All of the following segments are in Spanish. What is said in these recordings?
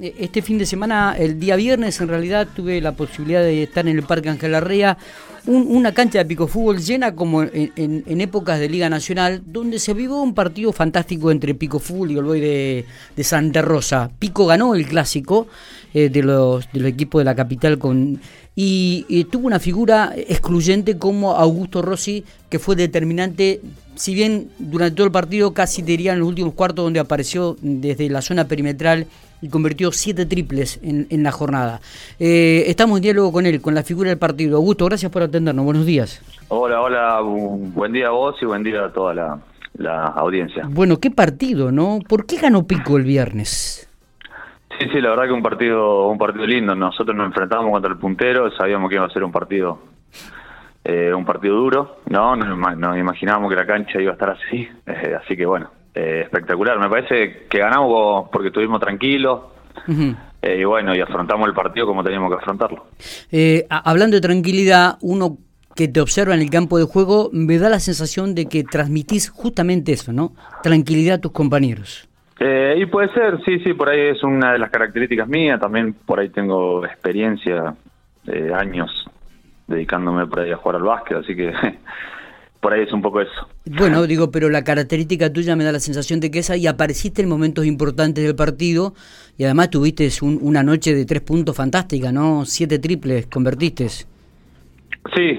eh, este fin de semana, el día viernes, en realidad tuve la posibilidad de estar en el Parque Ángel Arrea, una cancha de pico fútbol llena como en, épocas de Liga Nacional, donde se vivió un partido fantástico entre Pico Fútbol y Olboy de, de Santa Rosa. Pico ganó el clásico eh, de, los, del equipo de la capital con y, tuvo una figura excluyente como Augusto Rossi, que fue determinante, si bien durante todo el partido casi diría en los últimos cuartos donde apareció desde la zona perimetral y convirtió siete triples en, la jornada. Eh, estamos en diálogo con él, con la figura del partido. Augusto, gracias por atendernos. Buenos días. Hola, hola. Buen día a vos y buen día a toda la, la audiencia. Bueno, qué partido, ¿no? ¿Por qué ganó Pico el viernes? Sí, sí, la verdad que un partido, un partido lindo. Nosotros nos enfrentábamos contra el puntero, sabíamos que iba a ser un partido, eh, un partido duro. No, nos, imaginábamos que la cancha iba a estar así, eh, así que bueno, eh, espectacular. Me parece que ganamos porque estuvimos tranquilos. y bueno, y afrontamos el partido como teníamos que afrontarlo. hablando de tranquilidad, uno que te observa en el campo de juego, me da la sensación de que transmitís justamente eso, ¿no? Tranquilidad a tus compañeros. Eh, y puede ser, sí, sí, por ahí es una de las características mías, también por ahí tengo experiencia, de años dedicándome por ahí a jugar al básquet, así que por ahí es un poco eso. Bueno, digo, pero la característica tuya me da la sensación de que esa y apareciste en momentos importantes del partido y además tuviste una noche de tres puntos fantástica, ¿no? Siete triples convertiste. Sí,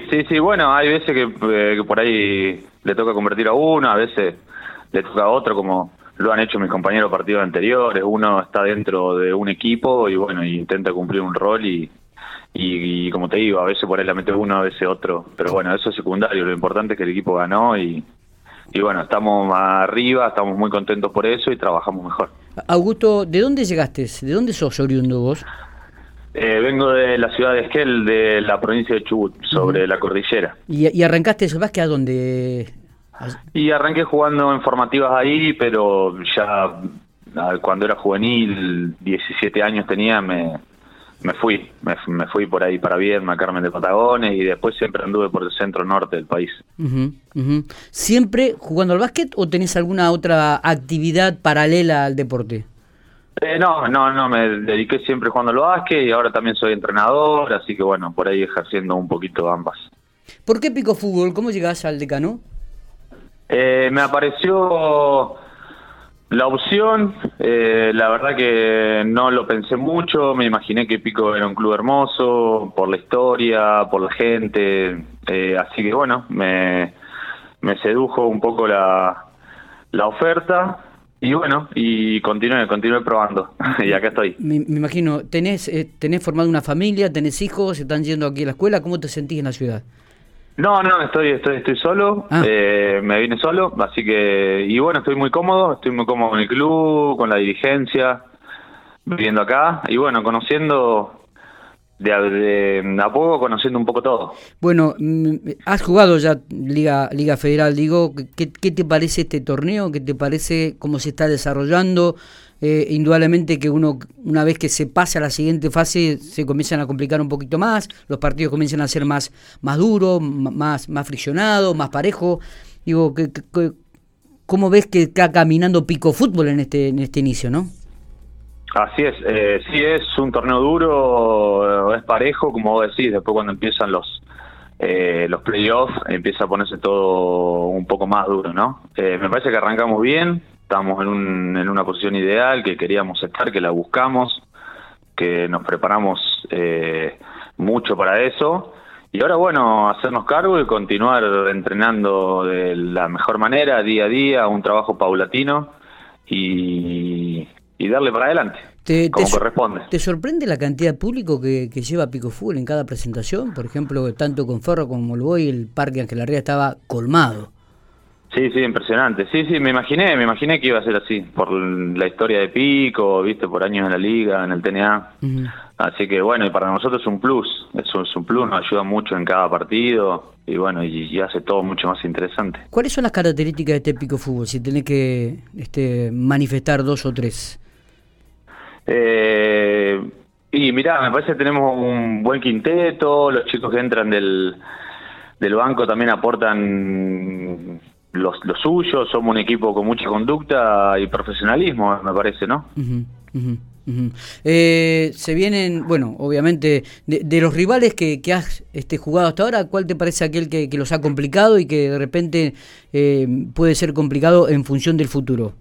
sí, sí, bueno, hay veces que, eh, que por ahí le toca convertir a uno, a veces le toca a otro, como lo han hecho mis compañeros partidos anteriores, uno está dentro de un equipo y bueno, intenta cumplir un rol y, y, como te digo, a veces por ahí la mete uno, a veces otro, pero bueno, eso es secundario, lo importante es que el equipo ganó y, y bueno, estamos arriba, estamos muy contentos por eso y trabajamos mejor. Augusto, ¿de dónde llegaste? ¿De dónde sos oriundo vos? Eh, vengo de la ciudad de Esquel, de la provincia de Chubut, sobre la cordillera. ¿Y, y arrancaste el básquet a dónde? Y arranqué jugando en formativas ahí, pero ya cuando era juvenil, 17 años tenía, me, me fui, me, fui por ahí para Viedma, Carmen de Patagones y después siempre anduve por el centro norte del país. ¿Siempre jugando al básquet o tenés alguna otra actividad paralela al deporte? Eh, no, no, no, me dediqué siempre jugando al básquet y ahora también soy entrenador, así que bueno, por ahí ejerciendo un poquito ambas. ¿Por qué pico fútbol? ¿Cómo llegás al decano? Eh, me apareció la opción, eh, la verdad que no lo pensé mucho, me imaginé que Pico era un club hermoso, por la historia, por la gente, eh, así que bueno, me, me sedujo un poco la, la oferta y bueno, y continué, continué probando y acá estoy. Me, imagino, ¿tenés, ¿tenés formado una familia, tenés hijos, están yendo aquí a la escuela? ¿Cómo te sentís en la ciudad? No, no, estoy, estoy, estoy solo, ah. eh, me vine solo, así que, y bueno, estoy muy cómodo, estoy muy cómodo con el club, con la dirigencia, viviendo acá, y bueno, conociendo de, de, a poco, conociendo un poco todo. Bueno, mm, has jugado ya Liga, Liga Federal, digo, ¿qué, ¿qué te parece este torneo? ¿Qué te parece cómo se está desarrollando? Eh, indudablemente que uno, una vez que se pasa a la siguiente fase, se comienzan a complicar un poquito más, los partidos comienzan a ser más, más duros, más, más friccionados, más parejos. Digo, que, ¿cómo ves que está caminando Pico Fútbol en este, en este inicio, no? Así es, eh, sí es un torneo duro, es parejo, como vos decís, después cuando empiezan los eh, los playoffs empieza a ponerse todo un poco más duro, ¿no? Eh, me parece que arrancamos bien, estamos en, un, en una posición ideal, que queríamos estar, que la buscamos, que nos preparamos eh, mucho para eso. Y ahora, bueno, hacernos cargo y continuar entrenando de la mejor manera, día a día, un trabajo paulatino y, darle para adelante. como corresponde. ¿Te sorprende la cantidad de público que, lleva Pico Fútbol en cada presentación? Por ejemplo, tanto con Ferro como voy el Parque Ángel Arrea estaba colmado. Sí, sí, impresionante. Sí, sí, me imaginé, me imaginé que iba a ser así, por la historia de Pico, viste, por años en la liga, en el TNA. Así que bueno, y para nosotros es un plus, es un, plus, nos ayuda mucho en cada partido y bueno, y, hace todo mucho más interesante. ¿Cuáles son las características de este Pico Fútbol, si tenés que este, manifestar dos o tres? Eh, y mirá, me parece que tenemos un buen quinteto, los chicos que entran del, del banco también aportan los, suyos, somos un equipo con mucha conducta y profesionalismo, me parece, ¿no? Eh, se vienen, bueno, obviamente, de, los rivales que, has este, jugado hasta ahora, ¿cuál te parece aquel que, los ha complicado y que de repente eh, puede ser complicado en función del futuro?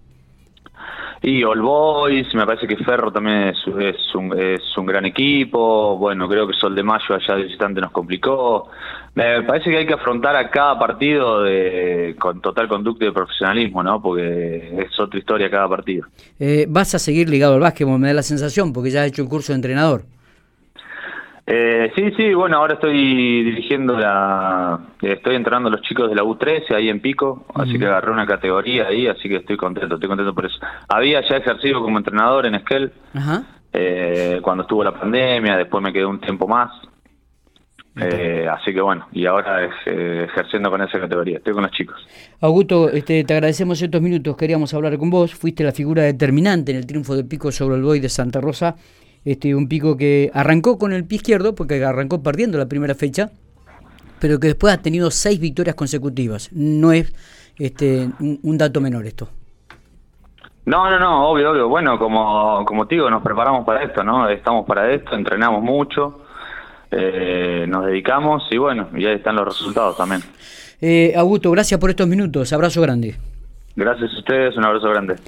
Y All Boys, me parece que Ferro también es, un, es un gran equipo. Bueno, creo que Sol de Mayo allá de visitante nos complicó. Me parece que hay que afrontar a cada partido de, con total conducta y profesionalismo, ¿no? Porque es otra historia cada partido. Eh, ¿Vas a seguir ligado al básquetbol? Me da la sensación, porque ya has hecho un curso de entrenador. Eh, sí, sí, bueno, ahora estoy dirigiendo la... Estoy entrenando a los chicos de la U13 ahí en Pico, así que agarré una categoría ahí, así que estoy contento, estoy contento por eso. Había ya ejercido como entrenador en Esquel, eh, cuando estuvo la pandemia, después me quedé un tiempo más. Eh, así que bueno, y ahora es, eh, ejerciendo con esa categoría, estoy con los chicos. Augusto, este, te agradecemos estos minutos, queríamos hablar con vos, fuiste la figura determinante en el triunfo de Pico sobre el Boy de Santa Rosa este, un pico que arrancó con el pie izquierdo, porque arrancó perdiendo la primera fecha, pero que después ha tenido seis victorias consecutivas. No es este, un, dato menor esto. No, no, no, obvio, obvio. Bueno, como, como te digo, nos preparamos para esto, ¿no? Estamos para esto, entrenamos mucho, eh, nos dedicamos y bueno, y ahí están los resultados también. Eh, Augusto, gracias por estos minutos. Abrazo grande. Gracias a ustedes, un abrazo grande.